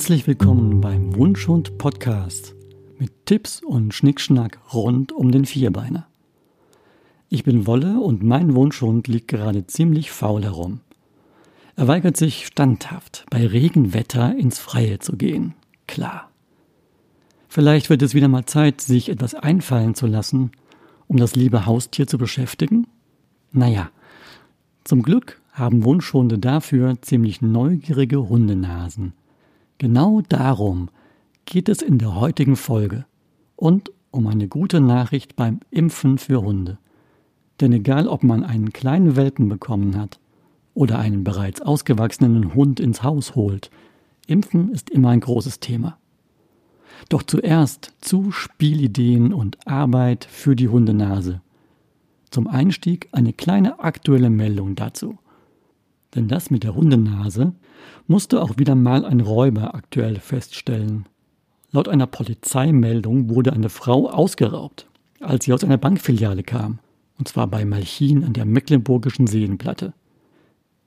Herzlich willkommen beim Wunschhund Podcast mit Tipps und Schnickschnack rund um den Vierbeiner. Ich bin Wolle und mein Wunschhund liegt gerade ziemlich faul herum. Er weigert sich standhaft, bei Regenwetter ins Freie zu gehen. Klar. Vielleicht wird es wieder mal Zeit, sich etwas einfallen zu lassen, um das liebe Haustier zu beschäftigen? Naja, zum Glück haben Wunschhunde dafür ziemlich neugierige Hundenasen. Genau darum geht es in der heutigen Folge und um eine gute Nachricht beim Impfen für Hunde. Denn egal, ob man einen kleinen Welpen bekommen hat oder einen bereits ausgewachsenen Hund ins Haus holt, Impfen ist immer ein großes Thema. Doch zuerst zu Spielideen und Arbeit für die Hundenase. Zum Einstieg eine kleine aktuelle Meldung dazu. Denn das mit der Hundenase musste auch wieder mal ein Räuber aktuell feststellen. Laut einer Polizeimeldung wurde eine Frau ausgeraubt, als sie aus einer Bankfiliale kam, und zwar bei Malchin an der Mecklenburgischen Seenplatte.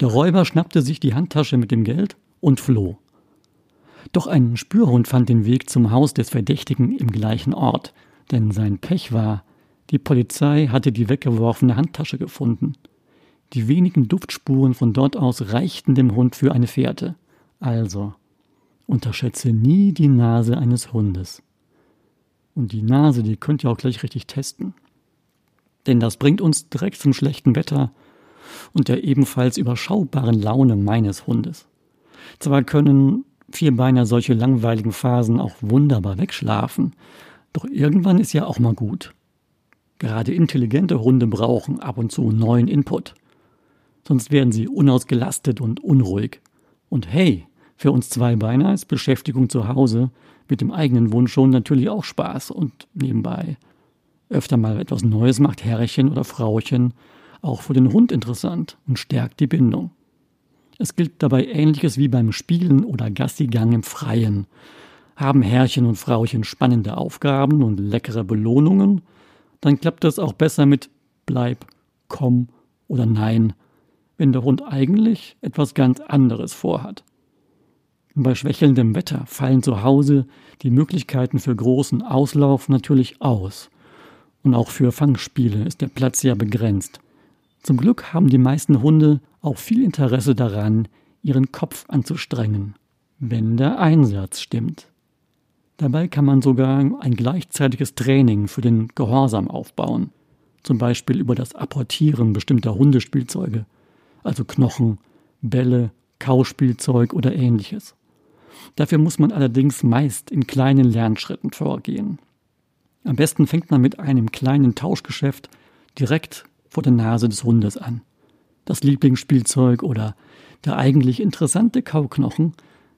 Der Räuber schnappte sich die Handtasche mit dem Geld und floh. Doch ein Spürhund fand den Weg zum Haus des Verdächtigen im gleichen Ort, denn sein Pech war, die Polizei hatte die weggeworfene Handtasche gefunden. Die wenigen Duftspuren von dort aus reichten dem Hund für eine Fährte. Also, unterschätze nie die Nase eines Hundes. Und die Nase, die könnt ihr auch gleich richtig testen. Denn das bringt uns direkt zum schlechten Wetter und der ebenfalls überschaubaren Laune meines Hundes. Zwar können Vierbeiner solche langweiligen Phasen auch wunderbar wegschlafen, doch irgendwann ist ja auch mal gut. Gerade intelligente Hunde brauchen ab und zu neuen Input. Sonst werden sie unausgelastet und unruhig. Und hey, für uns Zweibeiner ist Beschäftigung zu Hause mit dem eigenen Wunsch schon natürlich auch Spaß und nebenbei. Öfter mal etwas Neues macht Herrchen oder Frauchen auch für den Hund interessant und stärkt die Bindung. Es gilt dabei ähnliches wie beim Spielen oder Gassigang im Freien. Haben Herrchen und Frauchen spannende Aufgaben und leckere Belohnungen, dann klappt das auch besser mit Bleib, komm oder Nein, wenn der Hund eigentlich etwas ganz anderes vorhat. Bei schwächelndem Wetter fallen zu Hause die Möglichkeiten für großen Auslauf natürlich aus. Und auch für Fangspiele ist der Platz ja begrenzt. Zum Glück haben die meisten Hunde auch viel Interesse daran, ihren Kopf anzustrengen, wenn der Einsatz stimmt. Dabei kann man sogar ein gleichzeitiges Training für den Gehorsam aufbauen, zum Beispiel über das Apportieren bestimmter Hundespielzeuge, also Knochen, Bälle, Kauspielzeug oder ähnliches. Dafür muss man allerdings meist in kleinen Lernschritten vorgehen. Am besten fängt man mit einem kleinen Tauschgeschäft direkt vor der Nase des Hundes an. Das Lieblingsspielzeug oder der eigentlich interessante Kauknochen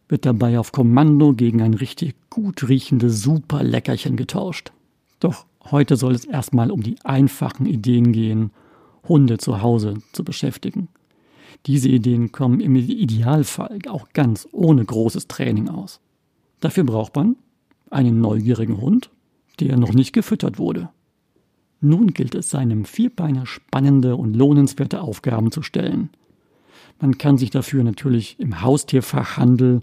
wird dabei auf Kommando gegen ein richtig gut riechendes Superleckerchen getauscht. Doch heute soll es erstmal um die einfachen Ideen gehen, Hunde zu Hause zu beschäftigen. Diese Ideen kommen im Idealfall auch ganz ohne großes Training aus. Dafür braucht man einen neugierigen Hund, der noch nicht gefüttert wurde. Nun gilt es seinem Vierbeiner spannende und lohnenswerte Aufgaben zu stellen. Man kann sich dafür natürlich im Haustierfachhandel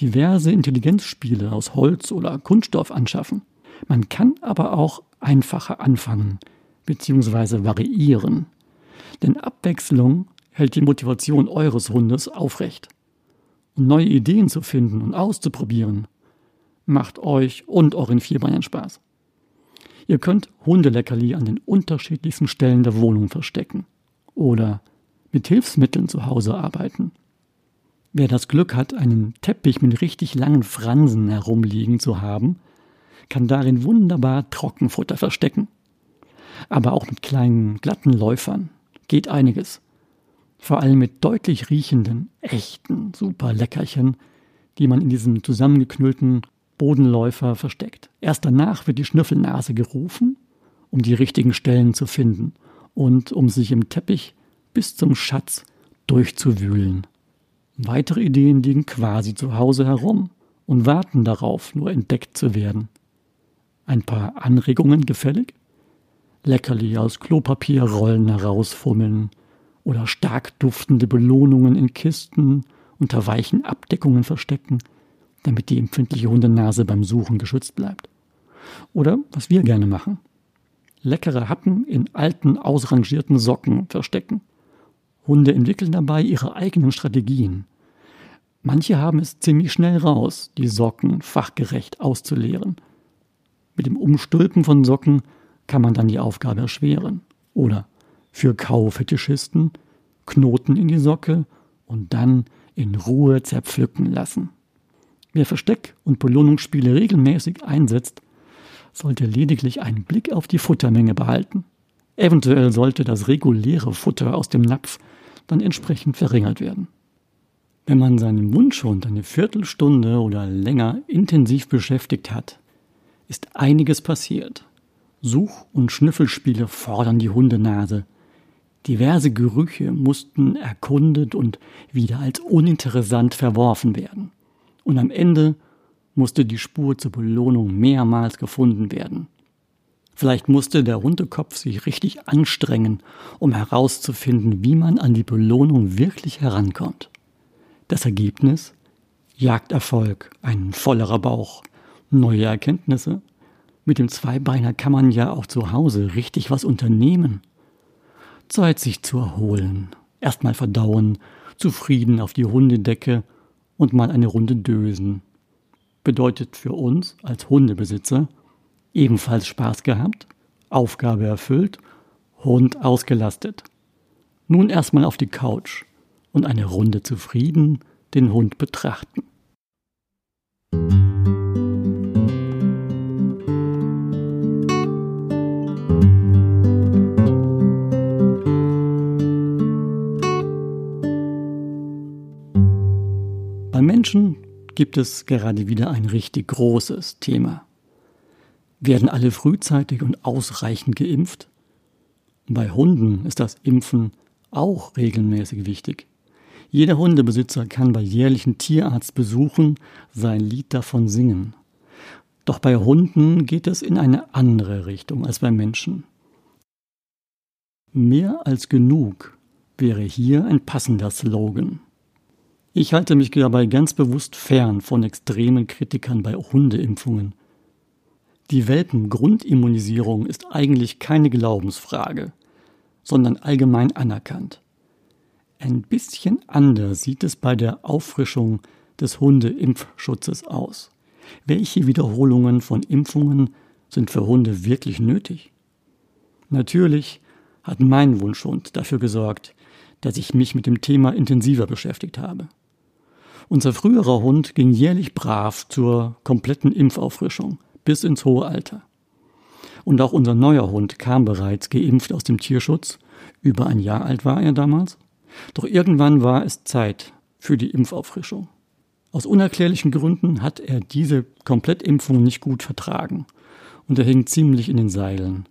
diverse Intelligenzspiele aus Holz oder Kunststoff anschaffen. Man kann aber auch einfacher anfangen bzw. variieren. Denn Abwechslung hält die Motivation eures Hundes aufrecht. Und neue Ideen zu finden und auszuprobieren, macht euch und euren Vierbeinern Spaß. Ihr könnt Hundeleckerli an den unterschiedlichsten Stellen der Wohnung verstecken oder mit Hilfsmitteln zu Hause arbeiten. Wer das Glück hat, einen Teppich mit richtig langen Fransen herumliegen zu haben, kann darin wunderbar Trockenfutter verstecken. Aber auch mit kleinen, glatten Läufern geht einiges. Vor allem mit deutlich riechenden, echten, super Leckerchen, die man in diesem zusammengeknüllten Bodenläufer versteckt. Erst danach wird die Schnüffelnase gerufen, um die richtigen Stellen zu finden und um sich im Teppich bis zum Schatz durchzuwühlen. Weitere Ideen liegen quasi zu Hause herum und warten darauf, nur entdeckt zu werden. Ein paar Anregungen gefällig? Leckerli aus Klopapierrollen herausfummeln oder stark duftende Belohnungen in Kisten unter weichen Abdeckungen verstecken – damit die empfindliche Hundenase beim Suchen geschützt bleibt. Oder was wir gerne machen. Leckere Happen in alten, ausrangierten Socken verstecken. Hunde entwickeln dabei ihre eigenen Strategien. Manche haben es ziemlich schnell raus, die Socken fachgerecht auszuleeren. Mit dem Umstülpen von Socken kann man dann die Aufgabe erschweren. Oder für Kaufetischisten Knoten in die Socke und dann in Ruhe zerpflücken lassen. Wer Versteck- und Belohnungsspiele regelmäßig einsetzt, sollte lediglich einen Blick auf die Futtermenge behalten. Eventuell sollte das reguläre Futter aus dem Napf dann entsprechend verringert werden. Wenn man seinen Wunschhund eine Viertelstunde oder länger intensiv beschäftigt hat, ist einiges passiert. Such- und Schnüffelspiele fordern die Hundenase. Diverse Gerüche mussten erkundet und wieder als uninteressant verworfen werden. Und am Ende musste die Spur zur Belohnung mehrmals gefunden werden. Vielleicht musste der Hundekopf sich richtig anstrengen, um herauszufinden, wie man an die Belohnung wirklich herankommt. Das Ergebnis? Jagderfolg, ein vollerer Bauch, neue Erkenntnisse. Mit dem Zweibeiner kann man ja auch zu Hause richtig was unternehmen. Zeit, sich zu erholen, erstmal verdauen, zufrieden auf die Hundedecke und mal eine Runde dösen. Bedeutet für uns als Hundebesitzer ebenfalls Spaß gehabt, Aufgabe erfüllt, Hund ausgelastet. Nun erstmal auf die Couch und eine Runde zufrieden den Hund betrachten. Gibt es gerade wieder ein richtig großes Thema. Werden alle frühzeitig und ausreichend geimpft? Bei Hunden ist das Impfen auch regelmäßig wichtig. Jeder Hundebesitzer kann bei jährlichen Tierarztbesuchen sein Lied davon singen. Doch bei Hunden geht es in eine andere Richtung als bei Menschen. Mehr als genug wäre hier ein passender Slogan. Ich halte mich dabei ganz bewusst fern von extremen Kritikern bei Hundeimpfungen. Die Welpengrundimmunisierung ist eigentlich keine Glaubensfrage, sondern allgemein anerkannt. Ein bisschen anders sieht es bei der Auffrischung des Hundeimpfschutzes aus. Welche Wiederholungen von Impfungen sind für Hunde wirklich nötig? Natürlich hat mein Wunschhund dafür gesorgt, dass ich mich mit dem Thema intensiver beschäftigt habe. Unser früherer Hund ging jährlich brav zur kompletten Impfauffrischung bis ins hohe Alter. Und auch unser neuer Hund kam bereits geimpft aus dem Tierschutz. Über ein Jahr alt war er damals. Doch irgendwann war es Zeit für die Impfauffrischung. Aus unerklärlichen Gründen hat er diese Komplettimpfung nicht gut vertragen. Und er hing ziemlich in den Seilen.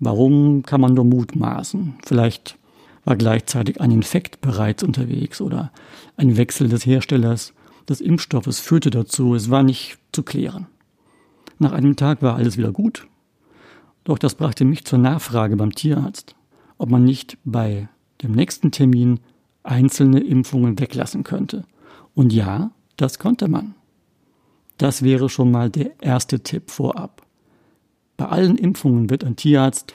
Warum kann man nur mutmaßen? Vielleicht war gleichzeitig ein Infekt bereits unterwegs oder ein Wechsel des Herstellers des Impfstoffes führte dazu, es war nicht zu klären. Nach einem Tag war alles wieder gut, doch das brachte mich zur Nachfrage beim Tierarzt, ob man nicht bei dem nächsten Termin einzelne Impfungen weglassen könnte. Und ja, das konnte man. Das wäre schon mal der erste Tipp vorab. Bei allen Impfungen wird ein Tierarzt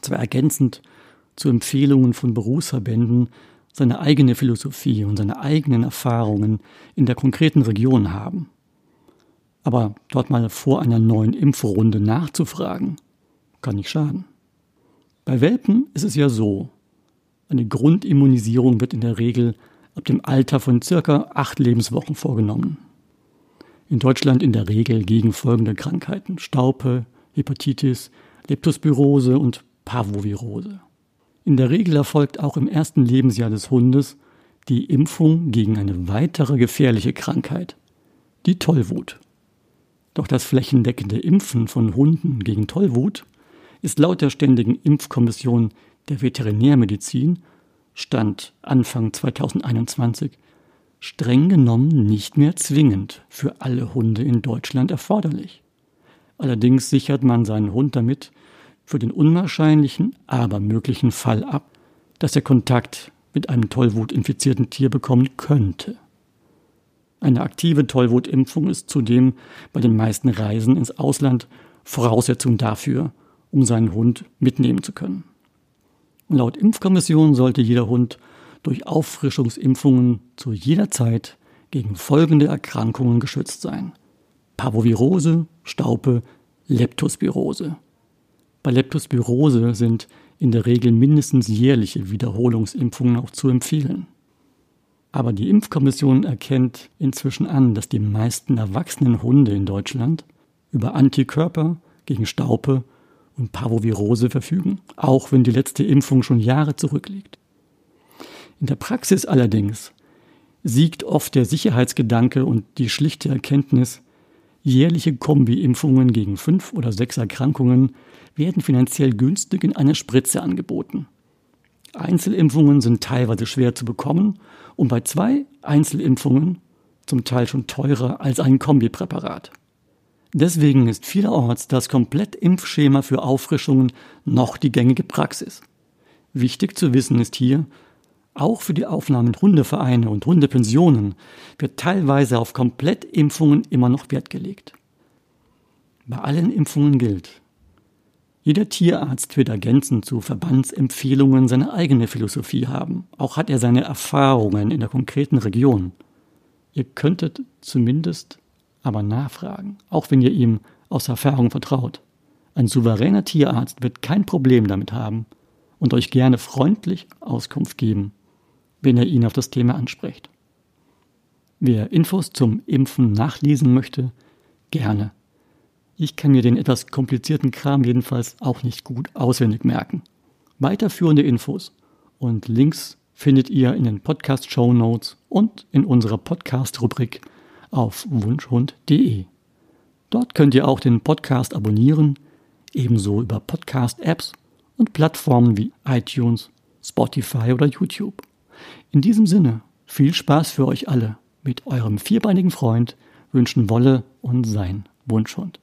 zwar ergänzend zu Empfehlungen von Berufsverbänden seine eigene Philosophie und seine eigenen Erfahrungen in der konkreten Region haben. Aber dort mal vor einer neuen Impfrunde nachzufragen, kann nicht schaden. Bei Welpen ist es ja so, eine Grundimmunisierung wird in der Regel ab dem Alter von circa acht Lebenswochen vorgenommen. In Deutschland in der Regel gegen folgende Krankheiten Staupe, Hepatitis, Leptospirose und Parvovirose. In der Regel erfolgt auch im ersten Lebensjahr des Hundes die Impfung gegen eine weitere gefährliche Krankheit, die Tollwut. Doch das flächendeckende Impfen von Hunden gegen Tollwut ist laut der Ständigen Impfkommission der Veterinärmedizin Stand Anfang 2021 streng genommen nicht mehr zwingend für alle Hunde in Deutschland erforderlich. Allerdings sichert man seinen Hund damit für den unwahrscheinlichen, aber möglichen Fall ab, dass er Kontakt mit einem Tollwut-infizierten Tier bekommen könnte. Eine aktive Tollwutimpfung ist zudem bei den meisten Reisen ins Ausland Voraussetzung dafür, um seinen Hund mitnehmen zu können. Laut Impfkommission sollte jeder Hund durch Auffrischungsimpfungen zu jeder Zeit gegen folgende Erkrankungen geschützt sein. Parvovirose, Staupe, Leptospirose. Bei Leptospirose sind in der Regel mindestens jährliche Wiederholungsimpfungen auch zu empfehlen. Aber die Impfkommission erkennt inzwischen an, dass die meisten erwachsenen Hunde in Deutschland über Antikörper gegen Staupe und Parvovirose verfügen, auch wenn die letzte Impfung schon Jahre zurückliegt. In der Praxis allerdings siegt oft der Sicherheitsgedanke und die schlichte Erkenntnis, jährliche Kombi-Impfungen gegen fünf oder sechs Erkrankungen werden finanziell günstig in einer Spritze angeboten. Einzelimpfungen sind teilweise schwer zu bekommen und bei zwei Einzelimpfungen zum Teil schon teurer als ein Kombipräparat. Deswegen ist vielerorts das Komplettimpfschema für Auffrischungen noch die gängige Praxis. Wichtig zu wissen ist hier, auch für die Aufnahme in Hundevereine und Hundepensionen wird teilweise auf Komplettimpfungen immer noch Wert gelegt. Bei allen Impfungen gilt, jeder Tierarzt wird ergänzend zu Verbandsempfehlungen seine eigene Philosophie haben. Auch hat er seine Erfahrungen in der konkreten Region. Ihr könntet zumindest aber nachfragen, auch wenn ihr ihm aus Erfahrung vertraut. Ein souveräner Tierarzt wird kein Problem damit haben und euch gerne freundlich Auskunft geben, wenn er ihn auf das Thema anspricht. Wer Infos zum Impfen nachlesen möchte, gerne. Ich kann mir den etwas komplizierten Kram jedenfalls auch nicht gut auswendig merken. Weiterführende Infos und Links findet ihr in den Podcast Show Notes und in unserer Podcast Rubrik auf wunschhund.de. Dort könnt ihr auch den Podcast abonnieren, ebenso über Podcast-Apps und Plattformen wie iTunes, Spotify oder YouTube. In diesem Sinne, viel Spaß für euch alle. Mit eurem vierbeinigen Freund wünschen Wolle und sein Wunschhund.